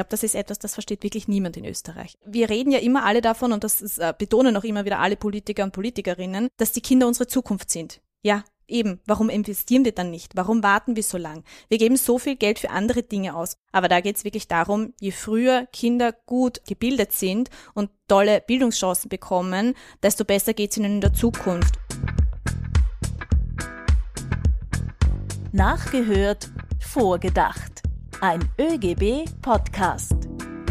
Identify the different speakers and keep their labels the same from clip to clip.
Speaker 1: glaube, das ist etwas, das versteht wirklich niemand in Österreich. Wir reden ja immer alle davon, und das ist, äh, betonen auch immer wieder alle Politiker und Politikerinnen, dass die Kinder unsere Zukunft sind. Ja, eben, warum investieren wir dann nicht? Warum warten wir so lang? Wir geben so viel Geld für andere Dinge aus. Aber da geht es wirklich darum, je früher Kinder gut gebildet sind und tolle Bildungschancen bekommen, desto besser geht es ihnen in der Zukunft.
Speaker 2: Nachgehört, vorgedacht. Ein ÖGB-Podcast.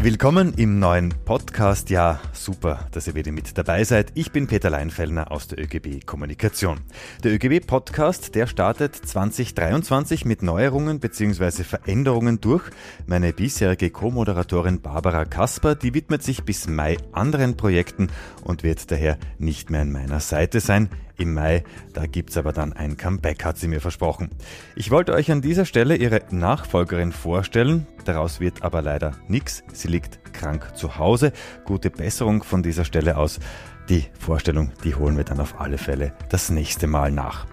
Speaker 3: Willkommen im neuen Podcast. Ja, super, dass ihr wieder mit dabei seid. Ich bin Peter Leinfellner aus der ÖGB Kommunikation. Der ÖGB Podcast, der startet 2023 mit Neuerungen bzw. Veränderungen durch. Meine bisherige Co-Moderatorin Barbara Kasper, die widmet sich bis Mai anderen Projekten und wird daher nicht mehr an meiner Seite sein. Im Mai, da gibt's aber dann ein Comeback, hat sie mir versprochen. Ich wollte euch an dieser Stelle ihre Nachfolgerin vorstellen, daraus wird aber leider nichts. Sie liegt krank zu Hause. Gute Besserung von dieser Stelle aus. Die Vorstellung, die holen wir dann auf alle Fälle das nächste Mal nach.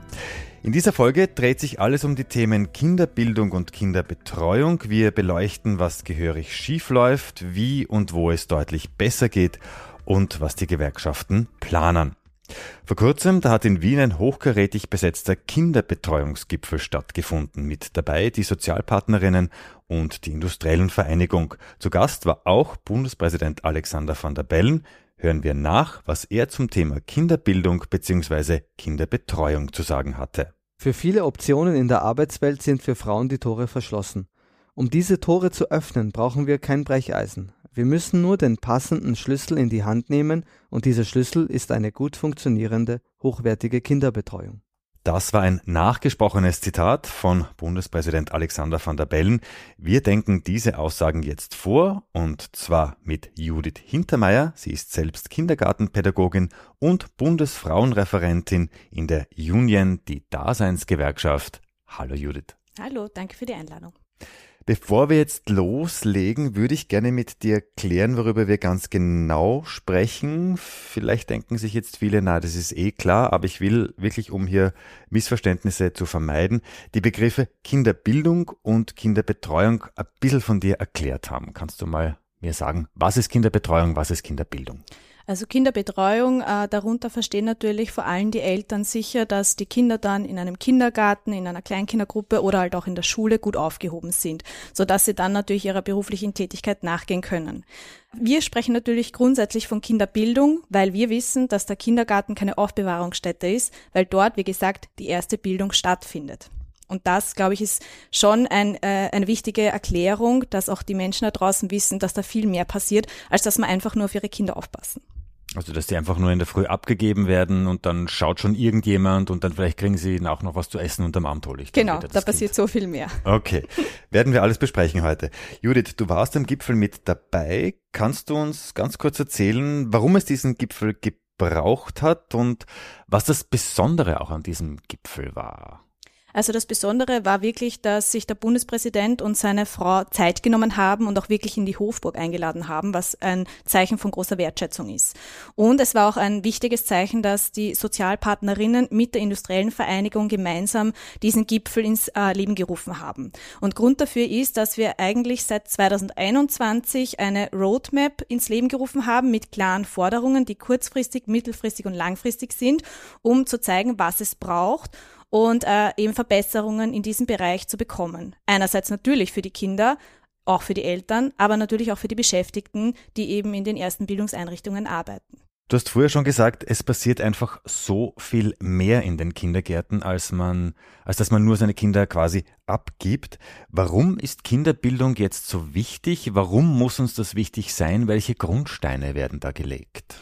Speaker 3: In dieser Folge dreht sich alles um die Themen Kinderbildung und Kinderbetreuung. Wir beleuchten, was gehörig schief läuft, wie und wo es deutlich besser geht und was die Gewerkschaften planen. Vor kurzem, da hat in Wien ein hochkarätig besetzter Kinderbetreuungsgipfel stattgefunden. Mit dabei die Sozialpartnerinnen und die Industriellen Vereinigung. Zu Gast war auch Bundespräsident Alexander van der Bellen. Hören wir nach, was er zum Thema Kinderbildung bzw. Kinderbetreuung zu sagen hatte.
Speaker 4: Für viele Optionen in der Arbeitswelt sind für Frauen die Tore verschlossen. Um diese Tore zu öffnen, brauchen wir kein Brecheisen. Wir müssen nur den passenden Schlüssel in die Hand nehmen und dieser Schlüssel ist eine gut funktionierende, hochwertige Kinderbetreuung.
Speaker 3: Das war ein nachgesprochenes Zitat von Bundespräsident Alexander van der Bellen. Wir denken diese Aussagen jetzt vor und zwar mit Judith Hintermeier. Sie ist selbst Kindergartenpädagogin und Bundesfrauenreferentin in der Union, die Daseinsgewerkschaft. Hallo Judith.
Speaker 1: Hallo, danke für die Einladung.
Speaker 3: Bevor wir jetzt loslegen, würde ich gerne mit dir klären, worüber wir ganz genau sprechen. Vielleicht denken sich jetzt viele, na, das ist eh klar, aber ich will wirklich, um hier Missverständnisse zu vermeiden, die Begriffe Kinderbildung und Kinderbetreuung ein bisschen von dir erklärt haben. Kannst du mal mir sagen, was ist Kinderbetreuung, was ist Kinderbildung?
Speaker 1: Also Kinderbetreuung, äh, darunter verstehen natürlich vor allem die Eltern sicher, dass die Kinder dann in einem Kindergarten, in einer Kleinkindergruppe oder halt auch in der Schule gut aufgehoben sind, so dass sie dann natürlich ihrer beruflichen Tätigkeit nachgehen können. Wir sprechen natürlich grundsätzlich von Kinderbildung, weil wir wissen, dass der Kindergarten keine Aufbewahrungsstätte ist, weil dort, wie gesagt, die erste Bildung stattfindet. Und das, glaube ich, ist schon ein, äh, eine wichtige Erklärung, dass auch die Menschen da draußen wissen, dass da viel mehr passiert, als dass man einfach nur auf ihre Kinder aufpassen.
Speaker 3: Also, dass die einfach nur in der Früh abgegeben werden und dann schaut schon irgendjemand und dann vielleicht kriegen sie auch noch was zu essen unterm Arm hole ich.
Speaker 1: Genau, da passiert so viel mehr.
Speaker 3: Okay, werden wir alles besprechen heute. Judith, du warst am Gipfel mit dabei. Kannst du uns ganz kurz erzählen, warum es diesen Gipfel gebraucht hat und was das Besondere auch an diesem Gipfel war?
Speaker 1: Also das Besondere war wirklich, dass sich der Bundespräsident und seine Frau Zeit genommen haben und auch wirklich in die Hofburg eingeladen haben, was ein Zeichen von großer Wertschätzung ist. Und es war auch ein wichtiges Zeichen, dass die Sozialpartnerinnen mit der industriellen Vereinigung gemeinsam diesen Gipfel ins äh, Leben gerufen haben. Und Grund dafür ist, dass wir eigentlich seit 2021 eine Roadmap ins Leben gerufen haben mit klaren Forderungen, die kurzfristig, mittelfristig und langfristig sind, um zu zeigen, was es braucht und äh, eben Verbesserungen in diesem Bereich zu bekommen. Einerseits natürlich für die Kinder, auch für die Eltern, aber natürlich auch für die Beschäftigten, die eben in den ersten Bildungseinrichtungen arbeiten.
Speaker 3: Du hast früher schon gesagt, es passiert einfach so viel mehr in den Kindergärten, als man, als dass man nur seine Kinder quasi abgibt. Warum ist Kinderbildung jetzt so wichtig? Warum muss uns das wichtig sein? Welche Grundsteine werden da gelegt?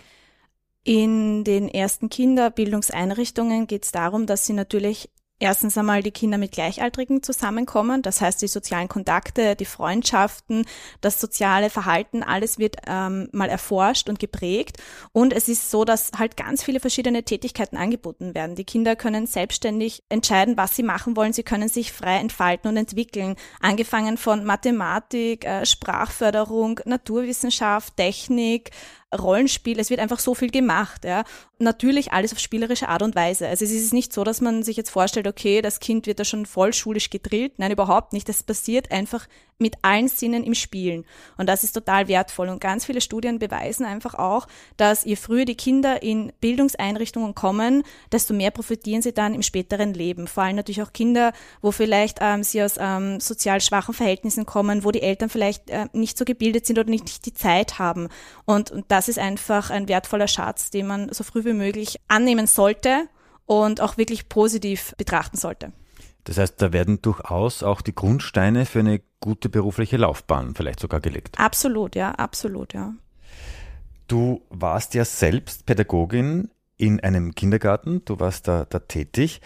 Speaker 1: In den ersten Kinderbildungseinrichtungen geht es darum, dass sie natürlich erstens einmal die Kinder mit Gleichaltrigen zusammenkommen. Das heißt, die sozialen Kontakte, die Freundschaften, das soziale Verhalten, alles wird ähm, mal erforscht und geprägt. Und es ist so, dass halt ganz viele verschiedene Tätigkeiten angeboten werden. Die Kinder können selbstständig entscheiden, was sie machen wollen. Sie können sich frei entfalten und entwickeln. Angefangen von Mathematik, äh, Sprachförderung, Naturwissenschaft, Technik, Rollenspiel, es wird einfach so viel gemacht. Ja. Natürlich alles auf spielerische Art und Weise. Also es ist nicht so, dass man sich jetzt vorstellt, okay, das Kind wird da schon voll schulisch gedrillt. Nein, überhaupt nicht. Das passiert einfach mit allen Sinnen im Spielen. Und das ist total wertvoll. Und ganz viele Studien beweisen einfach auch, dass je früher die Kinder in Bildungseinrichtungen kommen, desto mehr profitieren sie dann im späteren Leben. Vor allem natürlich auch Kinder, wo vielleicht ähm, sie aus ähm, sozial schwachen Verhältnissen kommen, wo die Eltern vielleicht äh, nicht so gebildet sind oder nicht die Zeit haben. Und, und das ist einfach ein wertvoller Schatz, den man so früh wie möglich annehmen sollte und auch wirklich positiv betrachten sollte.
Speaker 3: Das heißt, da werden durchaus auch die Grundsteine für eine gute berufliche Laufbahn vielleicht sogar gelegt.
Speaker 1: Absolut, ja, absolut, ja.
Speaker 3: Du warst ja selbst Pädagogin in einem Kindergarten, du warst da, da tätig.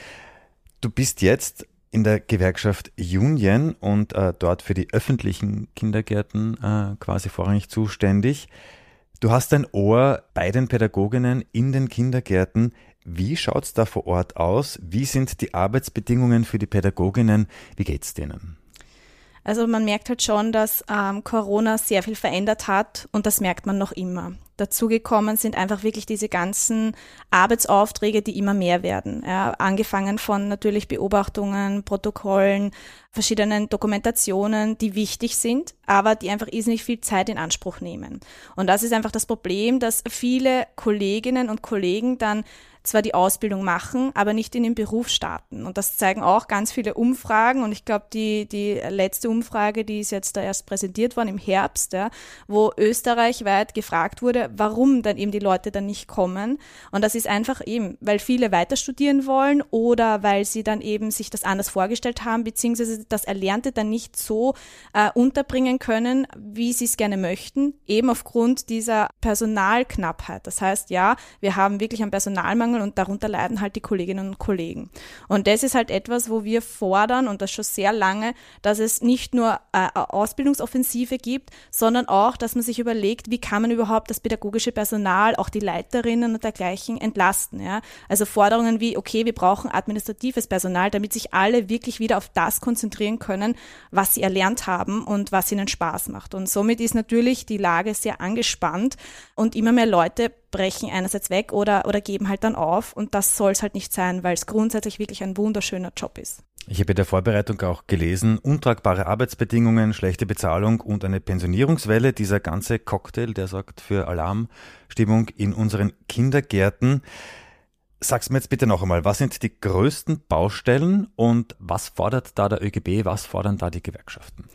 Speaker 3: Du bist jetzt in der Gewerkschaft Union und äh, dort für die öffentlichen Kindergärten äh, quasi vorrangig zuständig. Du hast ein Ohr bei den Pädagoginnen in den Kindergärten. Wie schaut's da vor Ort aus? Wie sind die Arbeitsbedingungen für die Pädagoginnen? Wie geht's denen?
Speaker 1: Also man merkt halt schon, dass ähm, Corona sehr viel verändert hat und das merkt man noch immer. Dazugekommen sind einfach wirklich diese ganzen Arbeitsaufträge, die immer mehr werden. Ja, angefangen von natürlich Beobachtungen, Protokollen, verschiedenen Dokumentationen, die wichtig sind, aber die einfach irrsinnig viel Zeit in Anspruch nehmen. Und das ist einfach das Problem, dass viele Kolleginnen und Kollegen dann zwar die Ausbildung machen, aber nicht in den Beruf starten. Und das zeigen auch ganz viele Umfragen. Und ich glaube, die, die letzte Umfrage, die ist jetzt da erst präsentiert worden im Herbst, ja, wo österreichweit gefragt wurde, warum dann eben die Leute dann nicht kommen. Und das ist einfach eben, weil viele weiter studieren wollen oder weil sie dann eben sich das anders vorgestellt haben, beziehungsweise das Erlernte dann nicht so äh, unterbringen können, wie sie es gerne möchten, eben aufgrund dieser Personalknappheit. Das heißt, ja, wir haben wirklich einen Personalmangel Mangel und darunter leiden halt die Kolleginnen und Kollegen. Und das ist halt etwas, wo wir fordern und das schon sehr lange, dass es nicht nur äh, Ausbildungsoffensive gibt, sondern auch, dass man sich überlegt, wie kann man überhaupt das pädagogische Personal, auch die Leiterinnen und dergleichen entlasten. Ja? Also Forderungen wie, okay, wir brauchen administratives Personal, damit sich alle wirklich wieder auf das konzentrieren können, was sie erlernt haben und was ihnen Spaß macht. Und somit ist natürlich die Lage sehr angespannt und immer mehr Leute brechen einerseits weg oder, oder geben halt dann auf. Und das soll es halt nicht sein, weil es grundsätzlich wirklich ein wunderschöner Job ist.
Speaker 3: Ich habe in der Vorbereitung auch gelesen, untragbare Arbeitsbedingungen, schlechte Bezahlung und eine Pensionierungswelle. Dieser ganze Cocktail, der sorgt für Alarmstimmung in unseren Kindergärten. Sag's mir jetzt bitte noch einmal, was sind die größten Baustellen und was fordert da der ÖGB, was fordern da die Gewerkschaften?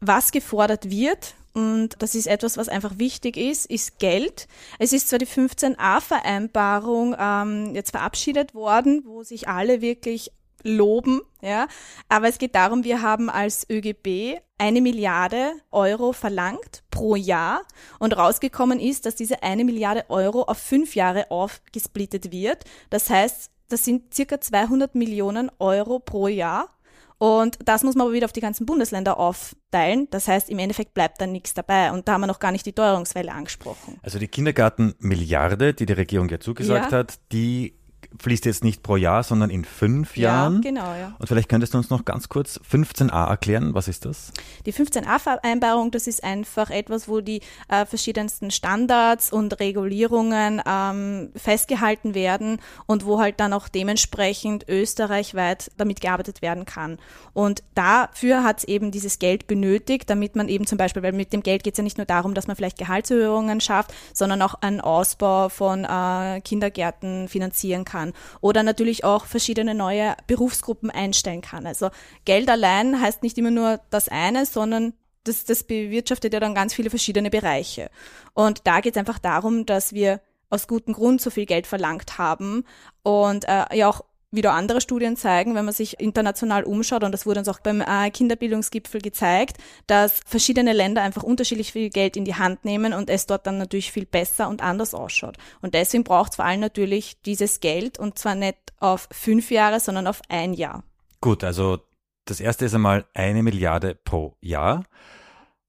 Speaker 1: Was gefordert wird, und das ist etwas, was einfach wichtig ist, ist Geld. Es ist zwar die 15a-Vereinbarung ähm, jetzt verabschiedet worden, wo sich alle wirklich loben, ja, aber es geht darum, wir haben als ÖGB eine Milliarde Euro verlangt pro Jahr und rausgekommen ist, dass diese eine Milliarde Euro auf fünf Jahre aufgesplittet wird. Das heißt, das sind circa 200 Millionen Euro pro Jahr und das muss man aber wieder auf die ganzen Bundesländer aufteilen. Das heißt, im Endeffekt bleibt dann nichts dabei. Und da haben wir noch gar nicht die Teuerungswelle angesprochen.
Speaker 3: Also die Kindergartenmilliarde, die die Regierung ja zugesagt ja. hat, die fließt jetzt nicht pro Jahr, sondern in fünf Jahren.
Speaker 1: Ja, genau, ja.
Speaker 3: Und vielleicht könntest du uns noch ganz kurz 15a erklären. Was ist das?
Speaker 1: Die 15a-Vereinbarung, das ist einfach etwas, wo die äh, verschiedensten Standards und Regulierungen ähm, festgehalten werden und wo halt dann auch dementsprechend österreichweit damit gearbeitet werden kann. Und dafür hat es eben dieses Geld benötigt, damit man eben zum Beispiel, weil mit dem Geld geht es ja nicht nur darum, dass man vielleicht Gehaltserhöhungen schafft, sondern auch einen Ausbau von äh, Kindergärten finanzieren kann kann oder natürlich auch verschiedene neue Berufsgruppen einstellen kann. Also Geld allein heißt nicht immer nur das eine, sondern das, das bewirtschaftet ja dann ganz viele verschiedene Bereiche. Und da geht es einfach darum, dass wir aus gutem Grund so viel Geld verlangt haben und äh, ja auch wieder andere Studien zeigen, wenn man sich international umschaut, und das wurde uns auch beim äh, Kinderbildungsgipfel gezeigt, dass verschiedene Länder einfach unterschiedlich viel Geld in die Hand nehmen und es dort dann natürlich viel besser und anders ausschaut. Und deswegen braucht es vor allem natürlich dieses Geld und zwar nicht auf fünf Jahre, sondern auf ein Jahr.
Speaker 3: Gut, also das erste ist einmal eine Milliarde pro Jahr.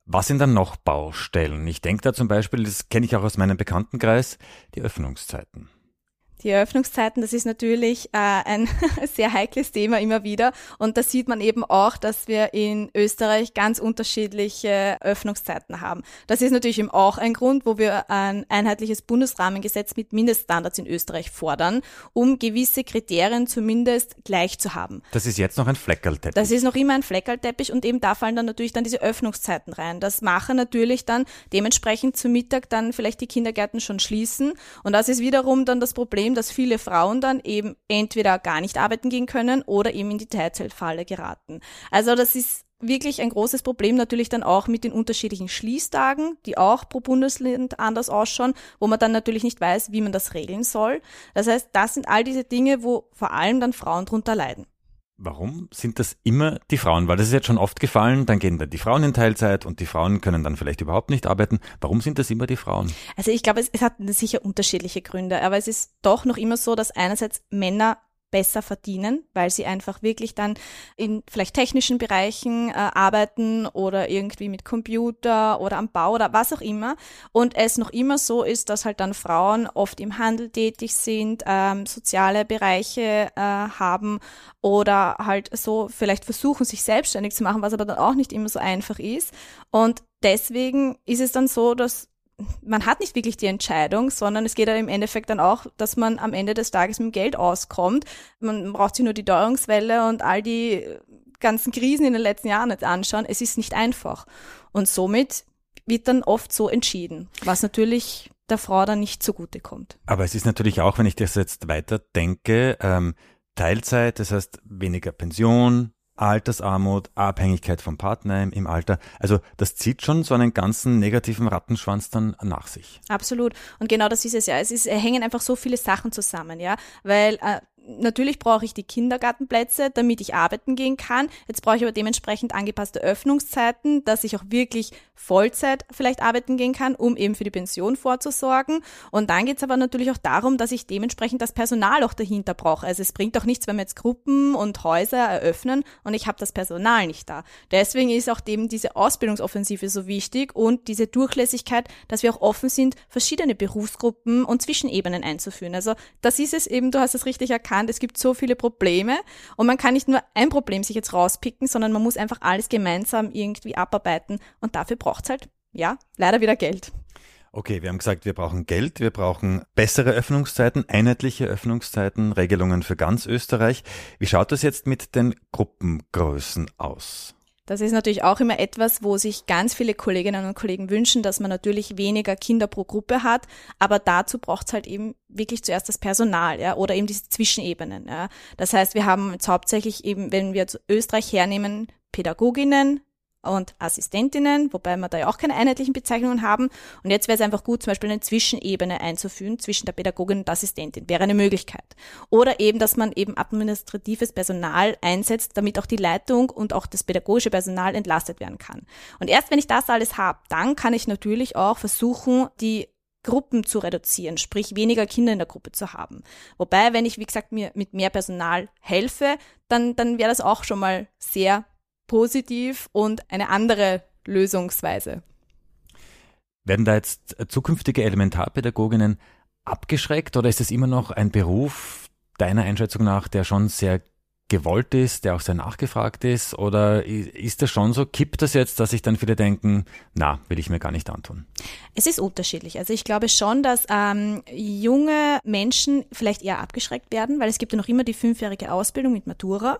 Speaker 3: Was sind dann noch Baustellen? Ich denke da zum Beispiel, das kenne ich auch aus meinem Bekanntenkreis, die Öffnungszeiten.
Speaker 1: Die Eröffnungszeiten, das ist natürlich äh, ein sehr heikles Thema immer wieder. Und da sieht man eben auch, dass wir in Österreich ganz unterschiedliche Öffnungszeiten haben. Das ist natürlich eben auch ein Grund, wo wir ein einheitliches Bundesrahmengesetz mit Mindeststandards in Österreich fordern, um gewisse Kriterien zumindest gleich zu haben.
Speaker 3: Das ist jetzt noch ein Fleckerlteppich.
Speaker 1: Das ist noch immer ein Fleckerlteppich und eben da fallen dann natürlich dann diese Öffnungszeiten rein. Das machen natürlich dann dementsprechend zu Mittag dann vielleicht die Kindergärten schon schließen. Und das ist wiederum dann das Problem, dass viele Frauen dann eben entweder gar nicht arbeiten gehen können oder eben in die Teilzeitfalle geraten. Also das ist wirklich ein großes Problem natürlich dann auch mit den unterschiedlichen Schließtagen, die auch pro Bundesland anders ausschauen, wo man dann natürlich nicht weiß, wie man das regeln soll. Das heißt, das sind all diese Dinge, wo vor allem dann Frauen drunter leiden.
Speaker 3: Warum sind das immer die Frauen? Weil das ist jetzt schon oft gefallen, dann gehen dann die Frauen in Teilzeit und die Frauen können dann vielleicht überhaupt nicht arbeiten. Warum sind das immer die Frauen?
Speaker 1: Also ich glaube, es, es hat sicher unterschiedliche Gründe, aber es ist doch noch immer so, dass einerseits Männer besser verdienen, weil sie einfach wirklich dann in vielleicht technischen Bereichen äh, arbeiten oder irgendwie mit Computer oder am Bau oder was auch immer. Und es noch immer so ist, dass halt dann Frauen oft im Handel tätig sind, ähm, soziale Bereiche äh, haben oder halt so vielleicht versuchen, sich selbstständig zu machen, was aber dann auch nicht immer so einfach ist. Und deswegen ist es dann so, dass man hat nicht wirklich die Entscheidung, sondern es geht ja im Endeffekt dann auch, dass man am Ende des Tages mit dem Geld auskommt. Man braucht sich nur die Teuerungswelle und all die ganzen Krisen in den letzten Jahren jetzt anschauen. Es ist nicht einfach. Und somit wird dann oft so entschieden, was natürlich der Frau dann nicht zugute kommt.
Speaker 3: Aber es ist natürlich auch, wenn ich das jetzt weiter denke, ähm, Teilzeit, das heißt weniger Pension, Altersarmut, Abhängigkeit vom Partner im Alter. Also das zieht schon so einen ganzen negativen Rattenschwanz dann nach sich.
Speaker 1: Absolut. Und genau das ist es ja. Es ist, hängen einfach so viele Sachen zusammen, ja. Weil äh, natürlich brauche ich die Kindergartenplätze, damit ich arbeiten gehen kann. Jetzt brauche ich aber dementsprechend angepasste Öffnungszeiten, dass ich auch wirklich Vollzeit vielleicht arbeiten gehen kann, um eben für die Pension vorzusorgen. Und dann geht es aber natürlich auch darum, dass ich dementsprechend das Personal auch dahinter brauche. Also es bringt auch nichts, wenn wir jetzt Gruppen und Häuser eröffnen und ich habe das Personal nicht da. Deswegen ist auch eben diese Ausbildungsoffensive so wichtig und diese Durchlässigkeit, dass wir auch offen sind, verschiedene Berufsgruppen und Zwischenebenen einzuführen. Also das ist es eben, du hast es richtig erkannt, erkannt, es gibt so viele Probleme und man kann nicht nur ein Problem sich jetzt rauspicken, sondern man muss einfach alles gemeinsam irgendwie abarbeiten und dafür braucht es halt, ja, leider wieder Geld.
Speaker 3: Okay, wir haben gesagt, wir brauchen Geld, wir brauchen bessere Öffnungszeiten, einheitliche Öffnungszeiten, Regelungen für ganz Österreich. Wie schaut das jetzt mit den Gruppengrößen aus?
Speaker 1: Das ist natürlich auch immer etwas, wo sich ganz viele Kolleginnen und Kollegen wünschen, dass man natürlich weniger Kinder pro Gruppe hat. Aber dazu braucht es halt eben wirklich zuerst das Personal, ja, oder eben diese Zwischenebenen. Ja. Das heißt, wir haben jetzt hauptsächlich eben, wenn wir Österreich hernehmen, Pädagoginnen, und Assistentinnen, wobei wir da ja auch keine einheitlichen Bezeichnungen haben. Und jetzt wäre es einfach gut, zum Beispiel eine Zwischenebene einzuführen zwischen der Pädagogin und Assistentin. Wäre eine Möglichkeit. Oder eben, dass man eben administratives Personal einsetzt, damit auch die Leitung und auch das pädagogische Personal entlastet werden kann. Und erst wenn ich das alles habe, dann kann ich natürlich auch versuchen, die Gruppen zu reduzieren, sprich weniger Kinder in der Gruppe zu haben. Wobei, wenn ich, wie gesagt, mir mit mehr Personal helfe, dann, dann wäre das auch schon mal sehr positiv und eine andere Lösungsweise.
Speaker 3: Werden da jetzt zukünftige Elementarpädagoginnen abgeschreckt oder ist es immer noch ein Beruf deiner Einschätzung nach, der schon sehr gewollt ist, der auch sehr nachgefragt ist? Oder ist das schon so? Kippt das jetzt, dass sich dann viele denken, na, will ich mir gar nicht antun?
Speaker 1: Es ist unterschiedlich. Also ich glaube schon, dass ähm, junge Menschen vielleicht eher abgeschreckt werden, weil es gibt ja noch immer die fünfjährige Ausbildung mit Matura.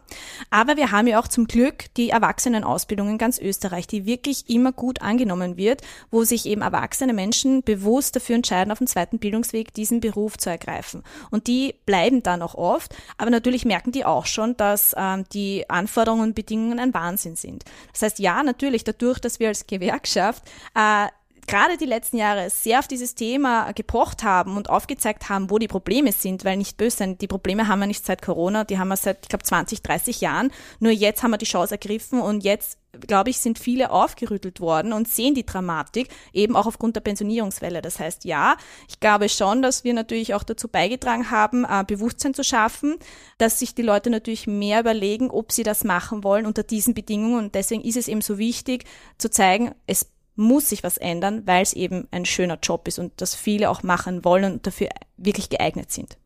Speaker 1: Aber wir haben ja auch zum Glück die Erwachsenenausbildung in ganz Österreich, die wirklich immer gut angenommen wird, wo sich eben erwachsene Menschen bewusst dafür entscheiden, auf dem zweiten Bildungsweg diesen Beruf zu ergreifen. Und die bleiben dann auch oft, aber natürlich merken die auch schon, dass ähm, die Anforderungen und Bedingungen ein Wahnsinn sind. Das heißt, ja, natürlich, dadurch, dass wir als Gewerkschaft äh, gerade die letzten Jahre sehr auf dieses Thema gepocht haben und aufgezeigt haben, wo die Probleme sind, weil nicht böse sein, die Probleme haben wir nicht seit Corona, die haben wir seit, ich glaube, 20, 30 Jahren. Nur jetzt haben wir die Chance ergriffen und jetzt glaube ich, sind viele aufgerüttelt worden und sehen die Dramatik eben auch aufgrund der Pensionierungswelle. Das heißt, ja, ich glaube schon, dass wir natürlich auch dazu beigetragen haben, äh, Bewusstsein zu schaffen, dass sich die Leute natürlich mehr überlegen, ob sie das machen wollen unter diesen Bedingungen. Und deswegen ist es eben so wichtig zu zeigen, es muss sich was ändern, weil es eben ein schöner Job ist und das viele auch machen wollen und dafür wirklich geeignet sind.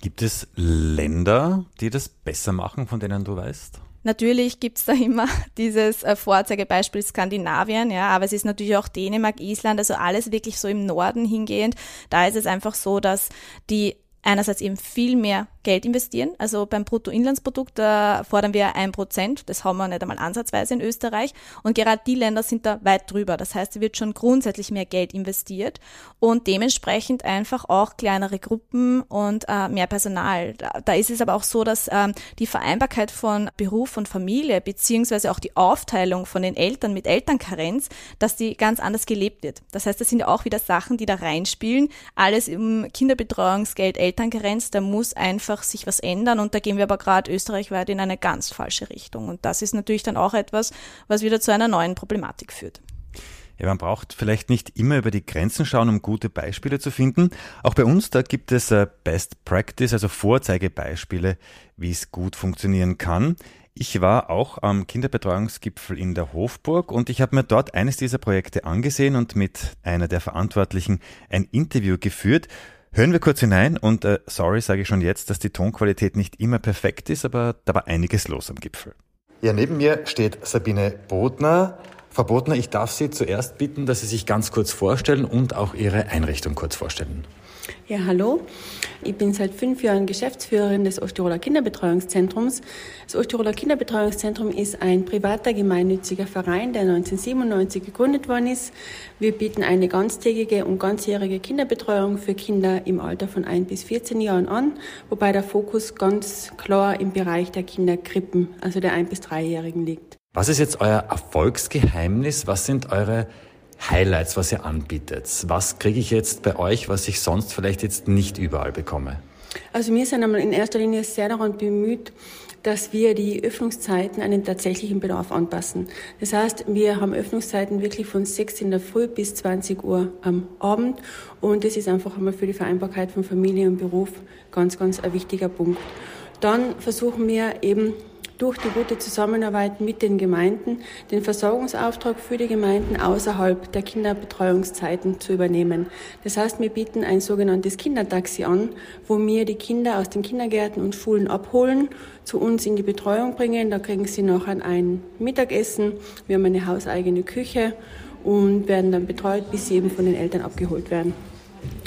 Speaker 3: Gibt es Länder, die das besser machen, von denen du weißt?
Speaker 1: Natürlich gibt's da immer dieses äh, Vorzeigebeispiel Skandinavien, ja, aber es ist natürlich auch Dänemark, Island, also alles wirklich so im Norden hingehend. Da ist es einfach so, dass die einerseits eben viel mehr Geld investieren. Also beim Bruttoinlandsprodukt da fordern wir ein Prozent. Das haben wir nicht einmal ansatzweise in Österreich. Und gerade die Länder sind da weit drüber. Das heißt, da wird schon grundsätzlich mehr Geld investiert und dementsprechend einfach auch kleinere Gruppen und äh, mehr Personal. Da, da, ist es aber auch so, dass ähm, die Vereinbarkeit von Beruf und Familie beziehungsweise auch die Aufteilung von den Eltern mit Elternkarenz, dass die ganz anders gelebt wird. Das heißt, das sind ja auch wieder Sachen, die da reinspielen. Alles im Kinderbetreuungsgeld, Elternkarenz, da muss einfach sich was ändern und da gehen wir aber gerade österreichweit in eine ganz falsche Richtung. Und das ist natürlich dann auch etwas, was wieder zu einer neuen Problematik führt.
Speaker 3: Ja, man braucht vielleicht nicht immer über die Grenzen schauen, um gute Beispiele zu finden. Auch bei uns, da gibt es äh, Best Practice, also Vorzeigebeispiele, wie es gut funktionieren kann. Ich war auch am Kinderbetreuungsgipfel in der Hofburg und ich habe mir dort eines dieser Projekte angesehen und mit einer der Verantwortlichen ein Interview geführt. Hören wir kurz hinein und äh, sorry sage ich schon jetzt, dass die Tonqualität nicht immer perfekt ist, aber da war einiges los am Gipfel. Ja, neben mir steht Sabine Bodner. Frau Bodner, ich darf Sie zuerst bitten, dass Sie sich ganz kurz vorstellen und auch Ihre Einrichtung kurz vorstellen.
Speaker 5: Ja, hallo. Ich bin seit fünf Jahren Geschäftsführerin des Osttiroler Kinderbetreuungszentrums. Das Osttiroler Kinderbetreuungszentrum ist ein privater gemeinnütziger Verein, der 1997 gegründet worden ist. Wir bieten eine ganztägige und ganzjährige Kinderbetreuung für Kinder im Alter von ein bis 14 Jahren an, wobei der Fokus ganz klar im Bereich der Kinderkrippen, also der ein bis dreijährigen liegt.
Speaker 3: Was ist jetzt euer Erfolgsgeheimnis? Was sind eure Highlights, was ihr anbietet? Was kriege ich jetzt bei euch, was ich sonst vielleicht jetzt nicht überall bekomme?
Speaker 5: Also wir sind einmal in erster Linie sehr daran bemüht, dass wir die Öffnungszeiten an den tatsächlichen Bedarf anpassen. Das heißt, wir haben Öffnungszeiten wirklich von 6 in der Früh bis 20 Uhr am Abend und das ist einfach einmal für die Vereinbarkeit von Familie und Beruf ganz, ganz ein wichtiger Punkt. Dann versuchen wir eben durch die gute Zusammenarbeit mit den Gemeinden den Versorgungsauftrag für die Gemeinden außerhalb der Kinderbetreuungszeiten zu übernehmen. Das heißt, wir bieten ein sogenanntes Kindertaxi an, wo wir die Kinder aus den Kindergärten und Schulen abholen, zu uns in die Betreuung bringen. Da kriegen sie nachher ein Mittagessen. Wir haben eine hauseigene Küche und werden dann betreut, bis sie eben von den Eltern abgeholt werden.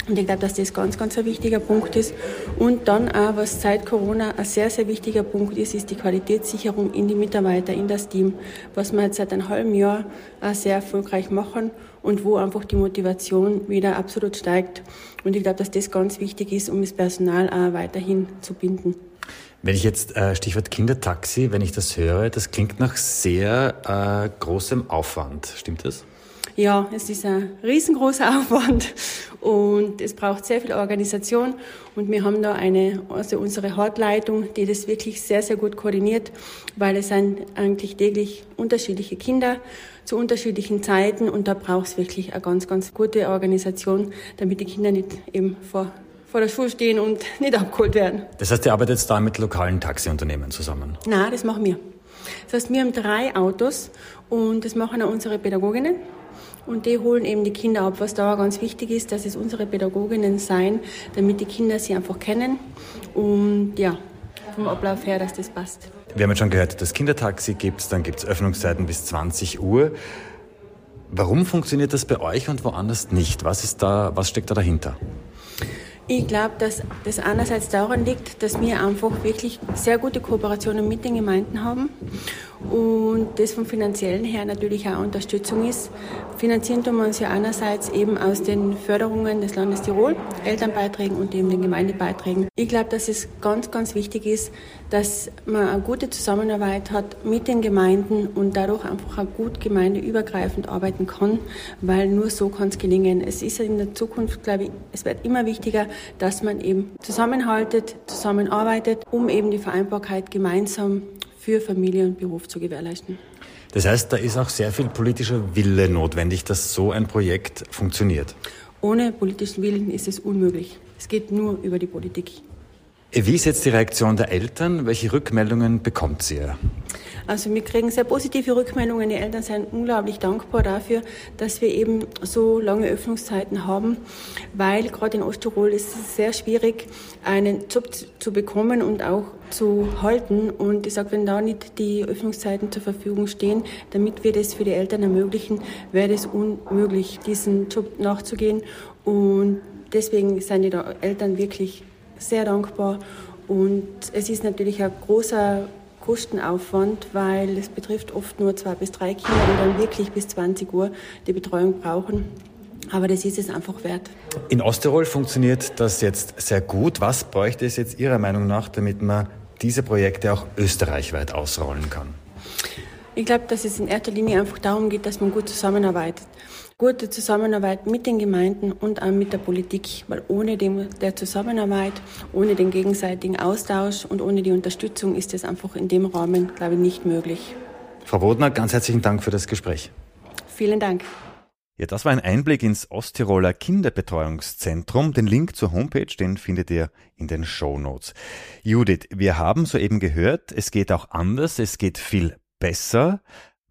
Speaker 5: Und ich glaube, dass das ganz, ganz ein wichtiger Punkt ist. Und dann auch, was seit Corona ein sehr, sehr wichtiger Punkt ist, ist die Qualitätssicherung in die Mitarbeiter, in das Team, was wir jetzt seit einem halben Jahr auch sehr erfolgreich machen und wo einfach die Motivation wieder absolut steigt. Und ich glaube, dass das ganz wichtig ist, um das Personal auch weiterhin zu binden.
Speaker 3: Wenn ich jetzt äh, Stichwort Kindertaxi, wenn ich das höre, das klingt nach sehr äh, großem Aufwand. Stimmt das?
Speaker 5: Ja, es ist ein riesengroßer Aufwand und es braucht sehr viel Organisation und wir haben da eine, also unsere Hortleitung, die das wirklich sehr, sehr gut koordiniert, weil es sind eigentlich täglich unterschiedliche Kinder zu unterschiedlichen Zeiten und da braucht es wirklich eine ganz, ganz gute Organisation, damit die Kinder nicht eben vor vor der Schule stehen und nicht abgeholt werden.
Speaker 3: Das heißt, ihr arbeitet da mit lokalen Taxiunternehmen zusammen?
Speaker 5: Nein, das machen wir. Das heißt, wir haben drei Autos und das machen auch unsere Pädagoginnen. Und die holen eben die Kinder ab. Was da ganz wichtig ist, dass es unsere Pädagoginnen sein, damit die Kinder sie einfach kennen. Und ja, vom Ablauf her, dass das passt.
Speaker 3: Wir haben jetzt schon gehört, das Kindertaxi gibt es, dann gibt es Öffnungszeiten bis 20 Uhr. Warum funktioniert das bei euch und woanders nicht? Was, ist da, was steckt da dahinter?
Speaker 5: Ich glaube, dass das einerseits daran liegt, dass wir einfach wirklich sehr gute Kooperationen mit den Gemeinden haben und das vom finanziellen her natürlich auch Unterstützung ist. Finanzieren tun wir uns ja einerseits eben aus den Förderungen des Landes Tirol, Elternbeiträgen und eben den Gemeindebeiträgen. Ich glaube, dass es ganz, ganz wichtig ist, dass man eine gute Zusammenarbeit hat mit den Gemeinden und dadurch einfach auch gut gemeindeübergreifend arbeiten kann, weil nur so kann es gelingen. Es ist in der Zukunft, glaube ich, es wird immer wichtiger, dass man eben zusammenhaltet, zusammenarbeitet, um eben die Vereinbarkeit gemeinsam für Familie und Beruf zu gewährleisten.
Speaker 3: Das heißt, da ist auch sehr viel politischer Wille notwendig, dass so ein Projekt funktioniert.
Speaker 5: Ohne politischen Willen ist es unmöglich. Es geht nur über die Politik.
Speaker 3: Wie ist jetzt die Reaktion der Eltern? Welche Rückmeldungen bekommt sie?
Speaker 5: Also wir kriegen sehr positive Rückmeldungen. Die Eltern sind unglaublich dankbar dafür, dass wir eben so lange Öffnungszeiten haben, weil gerade in Osttirol ist es sehr schwierig, einen Job zu bekommen und auch zu halten. Und ich sage, wenn da nicht die Öffnungszeiten zur Verfügung stehen, damit wir das für die Eltern ermöglichen, wäre es unmöglich, diesen Job nachzugehen. Und deswegen sind die Eltern wirklich sehr dankbar. Und es ist natürlich ein großer Kostenaufwand, weil es betrifft oft nur zwei bis drei Kinder, die dann wirklich bis 20 Uhr die Betreuung brauchen. Aber das ist es einfach wert.
Speaker 3: In Osttirol funktioniert das jetzt sehr gut. Was bräuchte es jetzt Ihrer Meinung nach, damit man diese Projekte auch österreichweit ausrollen kann?
Speaker 5: Ich glaube, dass es in erster Linie einfach darum geht, dass man gut zusammenarbeitet gute Zusammenarbeit mit den Gemeinden und auch mit der Politik, weil ohne dem, der Zusammenarbeit, ohne den gegenseitigen Austausch und ohne die Unterstützung ist es einfach in dem Rahmen, glaube ich, nicht möglich.
Speaker 3: Frau Bodner, ganz herzlichen Dank für das Gespräch.
Speaker 5: Vielen Dank.
Speaker 3: Ja, das war ein Einblick ins Osttiroler Kinderbetreuungszentrum. Den Link zur Homepage, den findet ihr in den Show Notes. Judith, wir haben soeben gehört, es geht auch anders, es geht viel besser.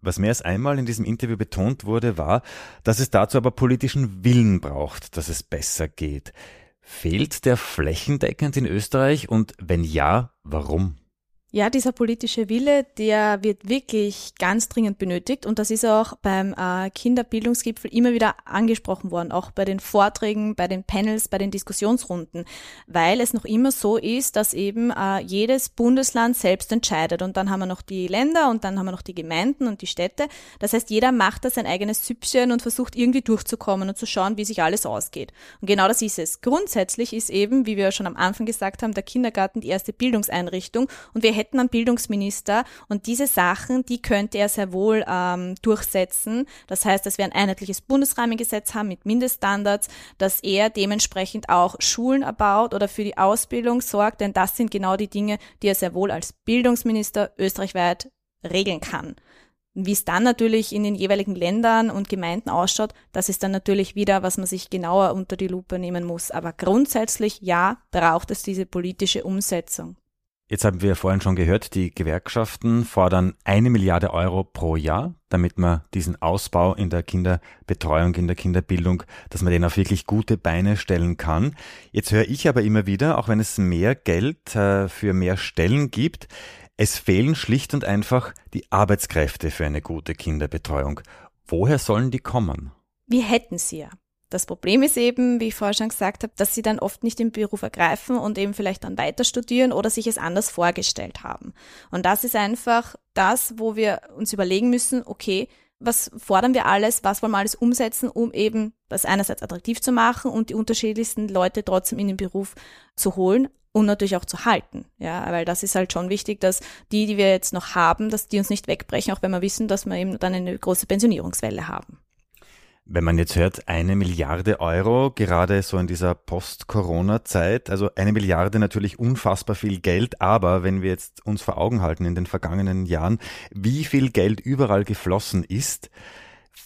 Speaker 3: Was mehr als einmal in diesem Interview betont wurde, war, dass es dazu aber politischen Willen braucht, dass es besser geht. Fehlt der flächendeckend in Österreich und wenn ja, warum?
Speaker 1: Ja, dieser politische Wille, der wird wirklich ganz dringend benötigt und das ist auch beim äh, Kinderbildungsgipfel immer wieder angesprochen worden, auch bei den Vorträgen, bei den Panels, bei den Diskussionsrunden, weil es noch immer so ist, dass eben äh, jedes Bundesland selbst entscheidet und dann haben wir noch die Länder und dann haben wir noch die Gemeinden und die Städte. Das heißt, jeder macht da sein eigenes Süppchen und versucht irgendwie durchzukommen und zu schauen, wie sich alles ausgeht. Und genau das ist es. Grundsätzlich ist eben, wie wir schon am Anfang gesagt haben, der Kindergarten die erste Bildungseinrichtung und wir hätten einen Bildungsminister und diese Sachen, die könnte er sehr wohl ähm, durchsetzen. Das heißt, dass wir ein einheitliches Bundesrahmengesetz haben mit Mindeststandards, dass er dementsprechend auch Schulen erbaut oder für die Ausbildung sorgt, denn das sind genau die Dinge, die er sehr wohl als Bildungsminister österreichweit regeln kann. Wie es dann natürlich in den jeweiligen Ländern und Gemeinden ausschaut, das ist dann natürlich wieder, was man sich genauer unter die Lupe nehmen muss. Aber grundsätzlich ja, braucht es diese politische Umsetzung.
Speaker 3: Jetzt haben wir vorhin schon gehört, die Gewerkschaften fordern eine Milliarde Euro pro Jahr, damit man diesen Ausbau in der Kinderbetreuung, in der Kinderbildung, dass man den auf wirklich gute Beine stellen kann. Jetzt höre ich aber immer wieder, auch wenn es mehr Geld äh, für mehr Stellen gibt, es fehlen schlicht und einfach die Arbeitskräfte für eine gute Kinderbetreuung. Woher sollen die kommen?
Speaker 1: Wir hätten sie ja. Das Problem ist eben, wie ich vorher schon gesagt habe, dass sie dann oft nicht den Beruf ergreifen und eben vielleicht dann weiter studieren oder sich es anders vorgestellt haben. Und das ist einfach das, wo wir uns überlegen müssen, okay, was fordern wir alles, was wollen wir alles umsetzen, um eben das einerseits attraktiv zu machen und die unterschiedlichsten Leute trotzdem in den Beruf zu holen und natürlich auch zu halten. Ja, weil das ist halt schon wichtig, dass die, die wir jetzt noch haben, dass die uns nicht wegbrechen, auch wenn wir wissen, dass wir eben dann eine große Pensionierungswelle haben.
Speaker 3: Wenn man jetzt hört, eine Milliarde Euro, gerade so in dieser Post-Corona-Zeit, also eine Milliarde natürlich unfassbar viel Geld, aber wenn wir jetzt uns vor Augen halten in den vergangenen Jahren, wie viel Geld überall geflossen ist,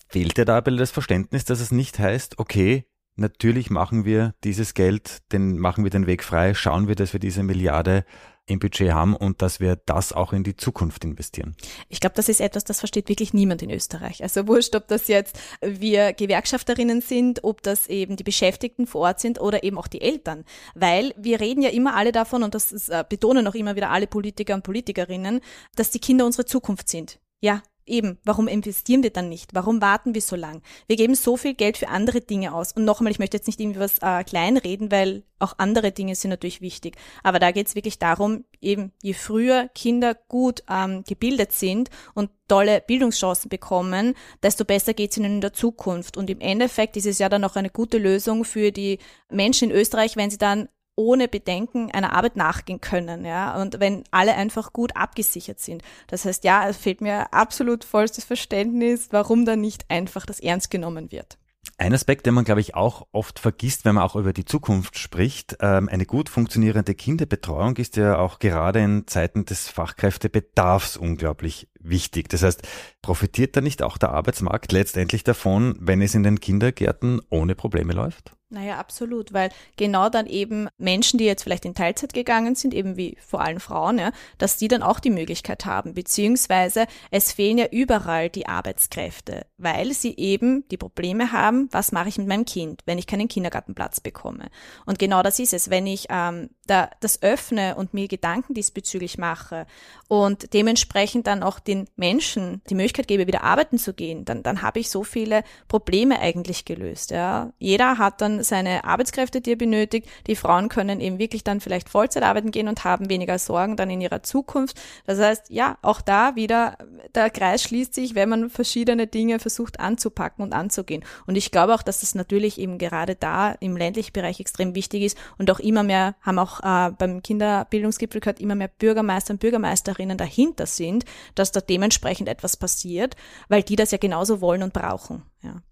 Speaker 3: fehlt ja da das Verständnis, dass es nicht heißt, okay, natürlich machen wir dieses Geld, den machen wir den Weg frei, schauen wir, dass wir diese Milliarde im Budget haben und dass wir das auch in die Zukunft investieren.
Speaker 1: Ich glaube, das ist etwas, das versteht wirklich niemand in Österreich. Also wurscht, ob das jetzt wir Gewerkschafterinnen sind, ob das eben die Beschäftigten vor Ort sind oder eben auch die Eltern. Weil wir reden ja immer alle davon, und das ist, äh, betonen auch immer wieder alle Politiker und Politikerinnen, dass die Kinder unsere Zukunft sind. Ja, Eben, warum investieren wir dann nicht? Warum warten wir so lang? Wir geben so viel Geld für andere Dinge aus. Und nochmal, ich möchte jetzt nicht irgendwie was äh, kleinreden, weil auch andere Dinge sind natürlich wichtig. Aber da geht es wirklich darum, eben je früher Kinder gut ähm, gebildet sind und tolle Bildungschancen bekommen, desto besser geht es ihnen in der Zukunft. Und im Endeffekt ist es ja dann auch eine gute Lösung für die Menschen in Österreich, wenn sie dann ohne Bedenken einer Arbeit nachgehen können, ja, und wenn alle einfach gut abgesichert sind. Das heißt, ja, es fehlt mir absolut vollstes Verständnis, warum da nicht einfach das ernst genommen wird.
Speaker 3: Ein Aspekt, den man, glaube ich, auch oft vergisst, wenn man auch über die Zukunft spricht, ähm, eine gut funktionierende Kinderbetreuung ist ja auch gerade in Zeiten des Fachkräftebedarfs unglaublich wichtig. Das heißt, profitiert da nicht auch der Arbeitsmarkt letztendlich davon, wenn es in den Kindergärten ohne Probleme läuft?
Speaker 1: Naja, absolut, weil genau dann eben Menschen, die jetzt vielleicht in Teilzeit gegangen sind, eben wie vor allem Frauen, ja, dass die dann auch die Möglichkeit haben, beziehungsweise es fehlen ja überall die Arbeitskräfte, weil sie eben die Probleme haben, was mache ich mit meinem Kind, wenn ich keinen Kindergartenplatz bekomme. Und genau das ist es, wenn ich ähm, da das öffne und mir Gedanken diesbezüglich mache und dementsprechend dann auch den Menschen die Möglichkeit gebe, wieder arbeiten zu gehen, dann, dann habe ich so viele Probleme eigentlich gelöst. Ja. Jeder hat dann seine Arbeitskräfte, die er benötigt. Die Frauen können eben wirklich dann vielleicht Vollzeit arbeiten gehen und haben weniger Sorgen dann in ihrer Zukunft. Das heißt, ja, auch da wieder, der Kreis schließt sich, wenn man verschiedene Dinge versucht anzupacken und anzugehen. Und ich glaube auch, dass das natürlich eben gerade da im ländlichen Bereich extrem wichtig ist und auch immer mehr, haben auch äh, beim Kinderbildungsgipfel gehört, immer mehr Bürgermeister und Bürgermeisterinnen dahinter sind, dass da dementsprechend etwas passiert, weil die das ja genauso wollen und brauchen. Ja.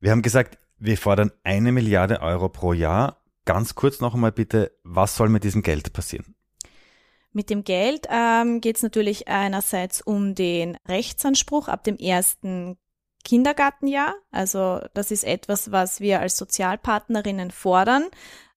Speaker 3: Wir haben gesagt, wir fordern eine Milliarde Euro pro Jahr. Ganz kurz noch einmal bitte, was soll mit diesem Geld passieren?
Speaker 1: Mit dem Geld ähm, geht es natürlich einerseits um den Rechtsanspruch ab dem ersten Kindergartenjahr. Also das ist etwas, was wir als Sozialpartnerinnen fordern.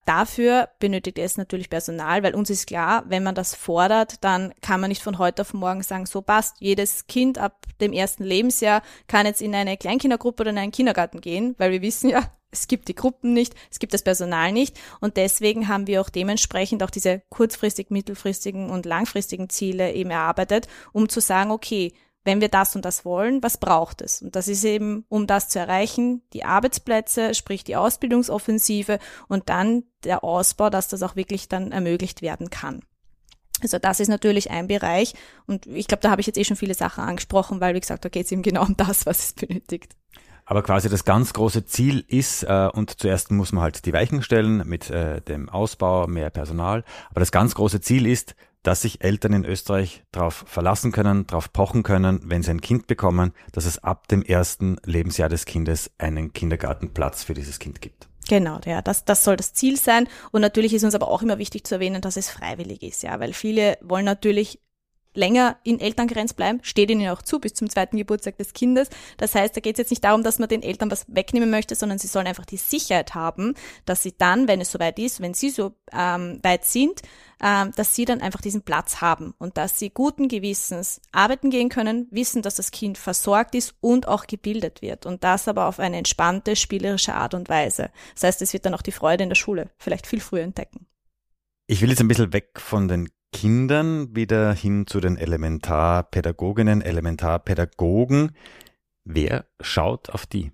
Speaker 1: Dafür benötigt es natürlich Personal, weil uns ist klar, wenn man das fordert, dann kann man nicht von heute auf morgen sagen, so passt, jedes Kind ab dem ersten Lebensjahr kann jetzt in eine Kleinkindergruppe oder in einen Kindergarten gehen, weil wir wissen ja, es gibt die Gruppen nicht, es gibt das Personal nicht. Und deswegen haben wir auch dementsprechend auch diese kurzfristig, mittelfristigen und langfristigen Ziele eben erarbeitet, um zu sagen, okay, wenn wir das und das wollen, was braucht es? Und das ist eben, um das zu erreichen, die Arbeitsplätze, sprich die Ausbildungsoffensive und dann der Ausbau, dass das auch wirklich dann ermöglicht werden kann. Also das ist natürlich ein Bereich und ich glaube, da habe ich jetzt eh schon viele Sachen angesprochen, weil wie gesagt, da geht es eben genau um das, was es benötigt.
Speaker 3: Aber quasi das ganz große Ziel ist, äh, und zuerst muss man halt die Weichen stellen mit äh, dem Ausbau, mehr Personal, aber das ganz große Ziel ist, dass sich Eltern in Österreich darauf verlassen können, darauf pochen können, wenn sie ein Kind bekommen, dass es ab dem ersten Lebensjahr des Kindes einen Kindergartenplatz für dieses Kind gibt.
Speaker 1: Genau, ja, das, das soll das Ziel sein. Und natürlich ist uns aber auch immer wichtig zu erwähnen, dass es freiwillig ist, ja, weil viele wollen natürlich länger in Elterngrenz bleiben, steht ihnen auch zu bis zum zweiten Geburtstag des Kindes. Das heißt, da geht es jetzt nicht darum, dass man den Eltern was wegnehmen möchte, sondern sie sollen einfach die Sicherheit haben, dass sie dann, wenn es soweit ist, wenn sie so ähm, weit sind, ähm, dass sie dann einfach diesen Platz haben und dass sie guten Gewissens arbeiten gehen können, wissen, dass das Kind versorgt ist und auch gebildet wird und das aber auf eine entspannte, spielerische Art und Weise. Das heißt, es wird dann auch die Freude in der Schule vielleicht viel früher entdecken.
Speaker 3: Ich will jetzt ein bisschen weg von den Kindern wieder hin zu den Elementarpädagoginnen, Elementarpädagogen. Wer schaut auf die?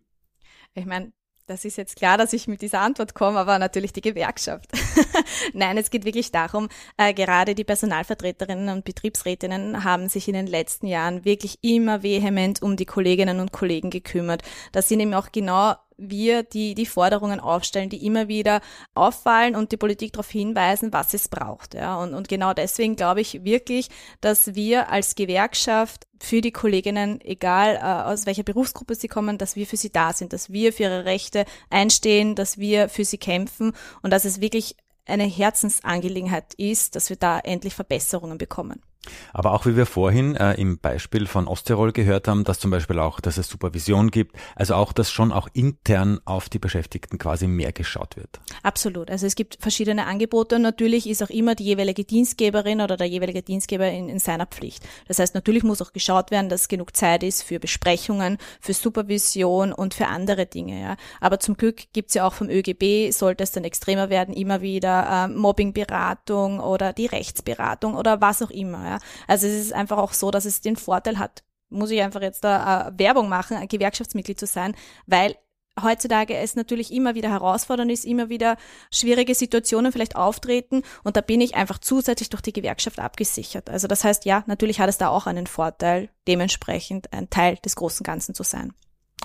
Speaker 1: Ich meine, das ist jetzt klar, dass ich mit dieser Antwort komme, aber natürlich die Gewerkschaft. Nein, es geht wirklich darum, äh, gerade die Personalvertreterinnen und Betriebsrätinnen haben sich in den letzten Jahren wirklich immer vehement um die Kolleginnen und Kollegen gekümmert. Das sind eben auch genau wir die, die Forderungen aufstellen, die immer wieder auffallen und die Politik darauf hinweisen, was es braucht. Ja. Und, und genau deswegen glaube ich wirklich, dass wir als Gewerkschaft für die Kolleginnen, egal äh, aus welcher Berufsgruppe sie kommen, dass wir für sie da sind, dass wir für ihre Rechte einstehen, dass wir für sie kämpfen und dass es wirklich eine Herzensangelegenheit ist, dass wir da endlich Verbesserungen bekommen.
Speaker 3: Aber auch wie wir vorhin äh, im Beispiel von Osttirol gehört haben, dass zum Beispiel auch, dass es Supervision gibt, also auch, dass schon auch intern auf die Beschäftigten quasi mehr geschaut wird.
Speaker 1: Absolut. Also es gibt verschiedene Angebote. Natürlich ist auch immer die jeweilige Dienstgeberin oder der jeweilige Dienstgeber in, in seiner Pflicht. Das heißt, natürlich muss auch geschaut werden, dass genug Zeit ist für Besprechungen, für Supervision und für andere Dinge. Ja. Aber zum Glück gibt's ja auch vom ÖGB, sollte es dann extremer werden, immer wieder äh, Mobbingberatung oder die Rechtsberatung oder was auch immer. Ja. Ja. Also es ist einfach auch so, dass es den Vorteil hat, muss ich einfach jetzt da äh, Werbung machen, ein Gewerkschaftsmitglied zu sein, weil heutzutage es natürlich immer wieder herausfordernd ist, immer wieder schwierige Situationen vielleicht auftreten und da bin ich einfach zusätzlich durch die Gewerkschaft abgesichert. Also das heißt, ja, natürlich hat es da auch einen Vorteil, dementsprechend ein Teil des großen Ganzen zu sein.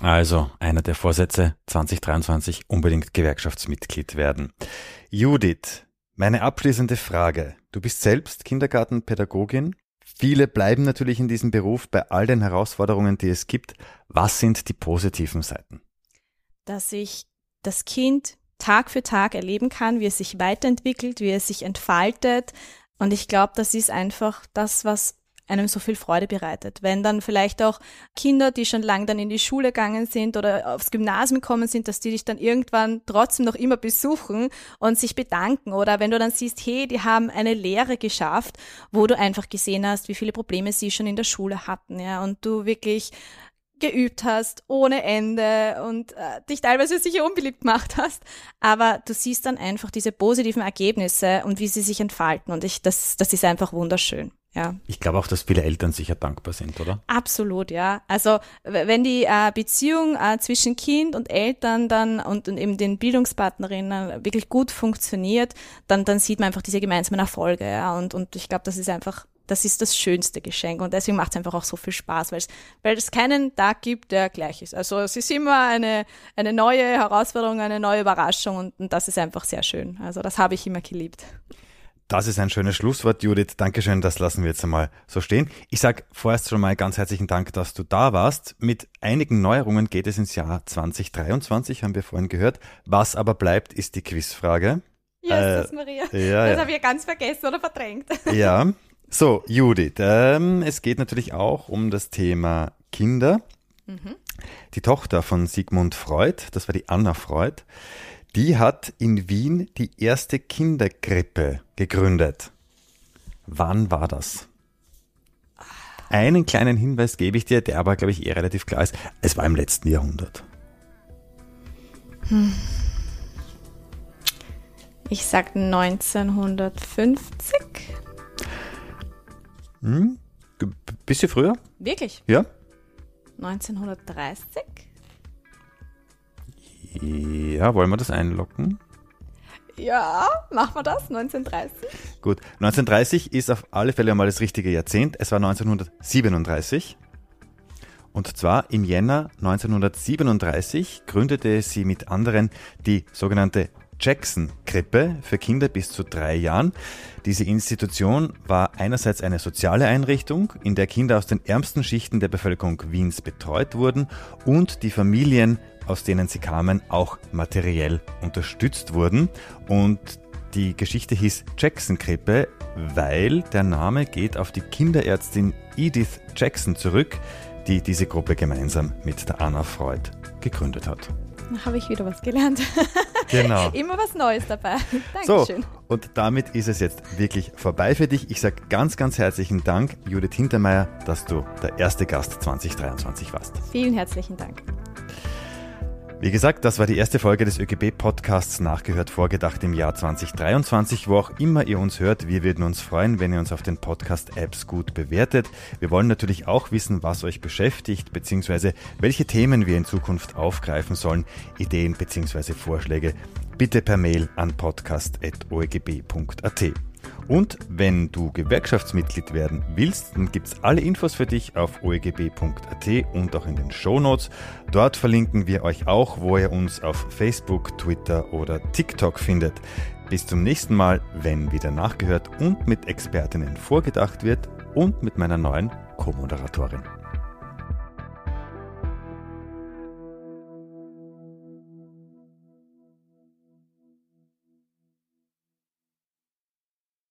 Speaker 3: Also einer der Vorsätze 2023 unbedingt Gewerkschaftsmitglied werden. Judith, meine abschließende Frage. Du bist selbst Kindergartenpädagogin. Viele bleiben natürlich in diesem Beruf bei all den Herausforderungen, die es gibt. Was sind die positiven Seiten?
Speaker 1: Dass ich das Kind Tag für Tag erleben kann, wie es sich weiterentwickelt, wie es sich entfaltet. Und ich glaube, das ist einfach das, was einem so viel Freude bereitet. Wenn dann vielleicht auch Kinder, die schon lange dann in die Schule gegangen sind oder aufs Gymnasium gekommen sind, dass die dich dann irgendwann trotzdem noch immer besuchen und sich bedanken. Oder wenn du dann siehst, hey, die haben eine Lehre geschafft, wo du einfach gesehen hast, wie viele Probleme sie schon in der Schule hatten, ja, und du wirklich geübt hast ohne Ende und äh, dich teilweise sicher unbeliebt gemacht hast, aber du siehst dann einfach diese positiven Ergebnisse und wie sie sich entfalten und ich das das ist einfach wunderschön. Ja.
Speaker 3: Ich glaube auch, dass viele Eltern sicher dankbar sind, oder?
Speaker 1: Absolut, ja. Also wenn die äh, Beziehung äh, zwischen Kind und Eltern dann und, und eben den Bildungspartnerinnen wirklich gut funktioniert, dann, dann sieht man einfach diese gemeinsamen Erfolge, ja. Und, und ich glaube, das ist einfach das ist das schönste Geschenk und deswegen macht es einfach auch so viel Spaß, weil es, weil es keinen Tag gibt, der gleich ist. Also es ist immer eine, eine neue Herausforderung, eine neue Überraschung und, und das ist einfach sehr schön. Also das habe ich immer geliebt.
Speaker 3: Das ist ein schönes Schlusswort, Judith. Dankeschön, das lassen wir jetzt einmal so stehen. Ich sage vorerst schon mal ganz herzlichen Dank, dass du da warst. Mit einigen Neuerungen geht es ins Jahr 2023, haben wir vorhin gehört. Was aber bleibt, ist die Quizfrage.
Speaker 1: Jesus, äh, Maria. Ja, das ja. habe ich ganz vergessen oder verdrängt.
Speaker 3: Ja, so, Judith, ähm, es geht natürlich auch um das Thema Kinder. Mhm. Die Tochter von Sigmund Freud, das war die Anna Freud, die hat in Wien die erste Kinderkrippe gegründet. Wann war das? Einen kleinen Hinweis gebe ich dir, der aber, glaube ich, eh relativ klar ist. Es war im letzten Jahrhundert. Hm.
Speaker 1: Ich sag 1950.
Speaker 3: Hm? Bisschen früher?
Speaker 1: Wirklich?
Speaker 3: Ja.
Speaker 1: 1930?
Speaker 3: Ja, wollen wir das einlocken?
Speaker 1: Ja, machen wir das, 1930.
Speaker 3: Gut, 1930 ist auf alle Fälle einmal das richtige Jahrzehnt. Es war 1937. Und zwar im Jänner 1937 gründete sie mit anderen die sogenannte Jackson-Krippe für Kinder bis zu drei Jahren. Diese Institution war einerseits eine soziale Einrichtung, in der Kinder aus den ärmsten Schichten der Bevölkerung Wiens betreut wurden und die Familien, aus denen sie kamen, auch materiell unterstützt wurden. Und die Geschichte hieß Jackson-Krippe, weil der Name geht auf die Kinderärztin Edith Jackson zurück, die diese Gruppe gemeinsam mit der Anna Freud gegründet hat.
Speaker 1: Da habe ich wieder was gelernt.
Speaker 3: Genau.
Speaker 1: Immer was Neues dabei. Dankeschön.
Speaker 3: So, und damit ist es jetzt wirklich vorbei für dich. Ich sage ganz, ganz herzlichen Dank, Judith Hintermeier, dass du der erste Gast 2023 warst.
Speaker 1: Vielen herzlichen Dank.
Speaker 3: Wie gesagt, das war die erste Folge des ÖGB-Podcasts Nachgehört vorgedacht im Jahr 2023. Wo auch immer ihr uns hört, wir würden uns freuen, wenn ihr uns auf den Podcast-Apps gut bewertet. Wir wollen natürlich auch wissen, was euch beschäftigt, beziehungsweise welche Themen wir in Zukunft aufgreifen sollen. Ideen beziehungsweise Vorschläge bitte per Mail an podcast.oegb.at. Und wenn du Gewerkschaftsmitglied werden willst, dann gibt es alle Infos für dich auf oegb.at und auch in den Show Notes. Dort verlinken wir euch auch, wo ihr uns auf Facebook, Twitter oder TikTok findet. Bis zum nächsten Mal, wenn wieder nachgehört und mit Expertinnen vorgedacht wird und mit meiner neuen Co-Moderatorin.